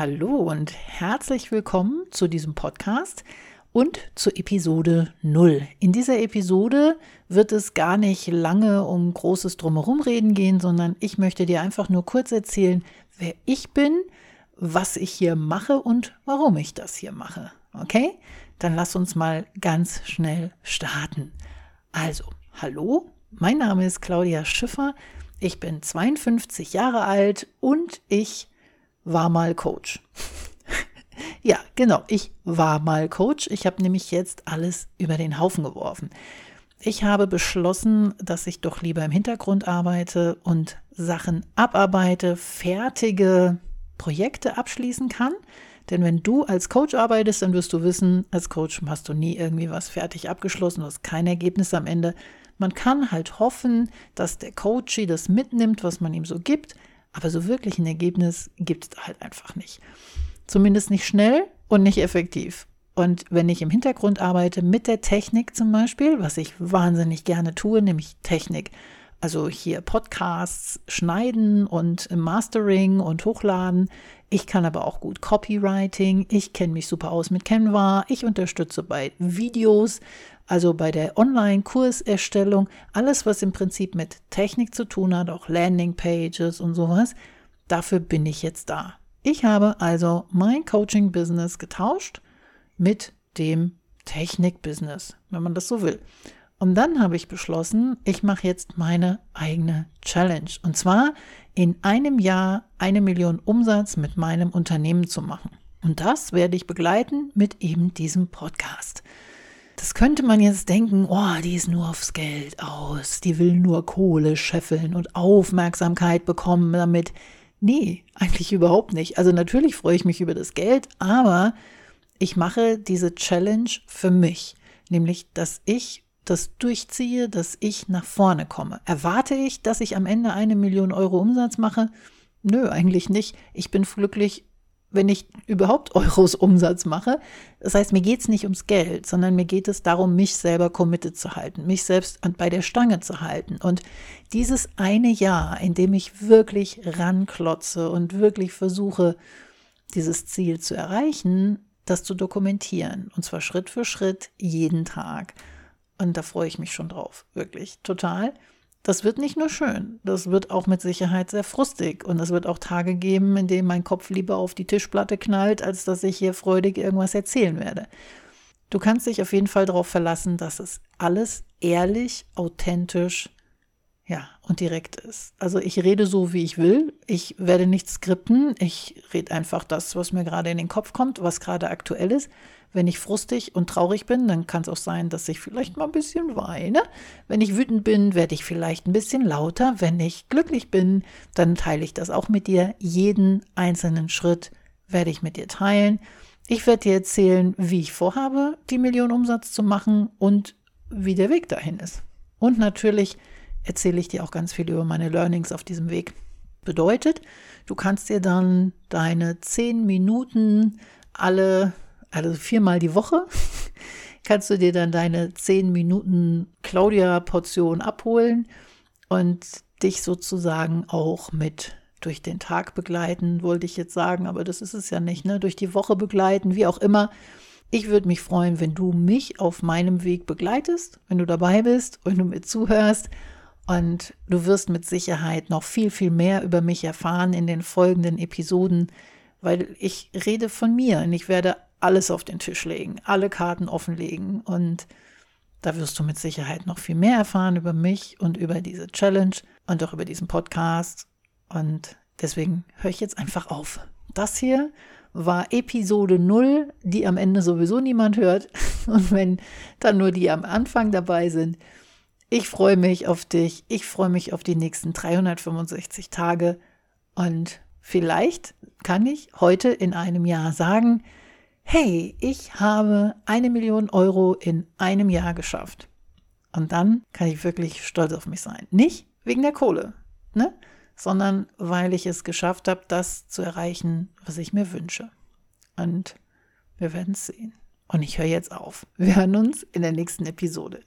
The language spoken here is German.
Hallo und herzlich willkommen zu diesem Podcast und zu Episode 0. In dieser Episode wird es gar nicht lange um großes Drumherum reden gehen, sondern ich möchte dir einfach nur kurz erzählen, wer ich bin, was ich hier mache und warum ich das hier mache. Okay? Dann lass uns mal ganz schnell starten. Also, hallo, mein Name ist Claudia Schiffer. Ich bin 52 Jahre alt und ich war mal Coach. ja, genau, ich war mal Coach. Ich habe nämlich jetzt alles über den Haufen geworfen. Ich habe beschlossen, dass ich doch lieber im Hintergrund arbeite und Sachen abarbeite, fertige Projekte abschließen kann. Denn wenn du als Coach arbeitest, dann wirst du wissen, als Coach hast du nie irgendwie was fertig abgeschlossen, du hast kein Ergebnis am Ende. Man kann halt hoffen, dass der Coach das mitnimmt, was man ihm so gibt, aber so wirklich ein Ergebnis gibt es halt einfach nicht. Zumindest nicht schnell und nicht effektiv. Und wenn ich im Hintergrund arbeite mit der Technik zum Beispiel, was ich wahnsinnig gerne tue, nämlich Technik, also hier Podcasts schneiden und Mastering und hochladen. Ich kann aber auch gut Copywriting. Ich kenne mich super aus mit Canva. Ich unterstütze bei Videos, also bei der Online-Kurserstellung, alles, was im Prinzip mit Technik zu tun hat, auch Landing-Pages und sowas, dafür bin ich jetzt da. Ich habe also mein Coaching-Business getauscht mit dem Technik-Business, wenn man das so will. Und dann habe ich beschlossen, ich mache jetzt meine eigene Challenge. Und zwar in einem Jahr eine Million Umsatz mit meinem Unternehmen zu machen. Und das werde ich begleiten mit eben diesem Podcast. Das könnte man jetzt denken, oh, die ist nur aufs Geld aus, die will nur Kohle scheffeln und Aufmerksamkeit bekommen damit. Nee, eigentlich überhaupt nicht. Also natürlich freue ich mich über das Geld, aber ich mache diese Challenge für mich, nämlich dass ich das durchziehe, dass ich nach vorne komme. Erwarte ich, dass ich am Ende eine Million Euro Umsatz mache? Nö, eigentlich nicht. Ich bin glücklich, wenn ich überhaupt Euros Umsatz mache. Das heißt, mir geht es nicht ums Geld, sondern mir geht es darum, mich selber committed zu halten, mich selbst bei der Stange zu halten. Und dieses eine Jahr, in dem ich wirklich ranklotze und wirklich versuche, dieses Ziel zu erreichen, das zu dokumentieren. Und zwar Schritt für Schritt, jeden Tag. Und da freue ich mich schon drauf, wirklich, total. Das wird nicht nur schön, das wird auch mit Sicherheit sehr frustig und es wird auch Tage geben, in denen mein Kopf lieber auf die Tischplatte knallt, als dass ich hier freudig irgendwas erzählen werde. Du kannst dich auf jeden Fall darauf verlassen, dass es alles ehrlich, authentisch, ja, und direkt ist. Also ich rede so, wie ich will. Ich werde nicht skripten. Ich rede einfach das, was mir gerade in den Kopf kommt, was gerade aktuell ist. Wenn ich frustig und traurig bin, dann kann es auch sein, dass ich vielleicht mal ein bisschen weine. Wenn ich wütend bin, werde ich vielleicht ein bisschen lauter. Wenn ich glücklich bin, dann teile ich das auch mit dir. Jeden einzelnen Schritt werde ich mit dir teilen. Ich werde dir erzählen, wie ich vorhabe, die Million Umsatz zu machen und wie der Weg dahin ist. Und natürlich erzähle ich dir auch ganz viel über meine Learnings auf diesem Weg. Bedeutet, du kannst dir dann deine zehn Minuten alle also viermal die Woche, kannst du dir dann deine zehn Minuten Claudia-Portion abholen und dich sozusagen auch mit durch den Tag begleiten, wollte ich jetzt sagen, aber das ist es ja nicht, ne? Durch die Woche begleiten, wie auch immer. Ich würde mich freuen, wenn du mich auf meinem Weg begleitest, wenn du dabei bist und du mir zuhörst. Und du wirst mit Sicherheit noch viel, viel mehr über mich erfahren in den folgenden Episoden, weil ich rede von mir und ich werde alles auf den Tisch legen, alle Karten offenlegen und da wirst du mit Sicherheit noch viel mehr erfahren über mich und über diese Challenge und auch über diesen Podcast. Und deswegen höre ich jetzt einfach auf. Das hier war Episode 0, die am Ende sowieso niemand hört. Und wenn dann nur die am Anfang dabei sind. Ich freue mich auf dich. Ich freue mich auf die nächsten 365 Tage. Und vielleicht kann ich heute in einem Jahr sagen, hey, ich habe eine Million Euro in einem Jahr geschafft. Und dann kann ich wirklich stolz auf mich sein. Nicht wegen der Kohle, ne? sondern weil ich es geschafft habe, das zu erreichen, was ich mir wünsche. Und wir werden es sehen. Und ich höre jetzt auf. Wir hören uns in der nächsten Episode.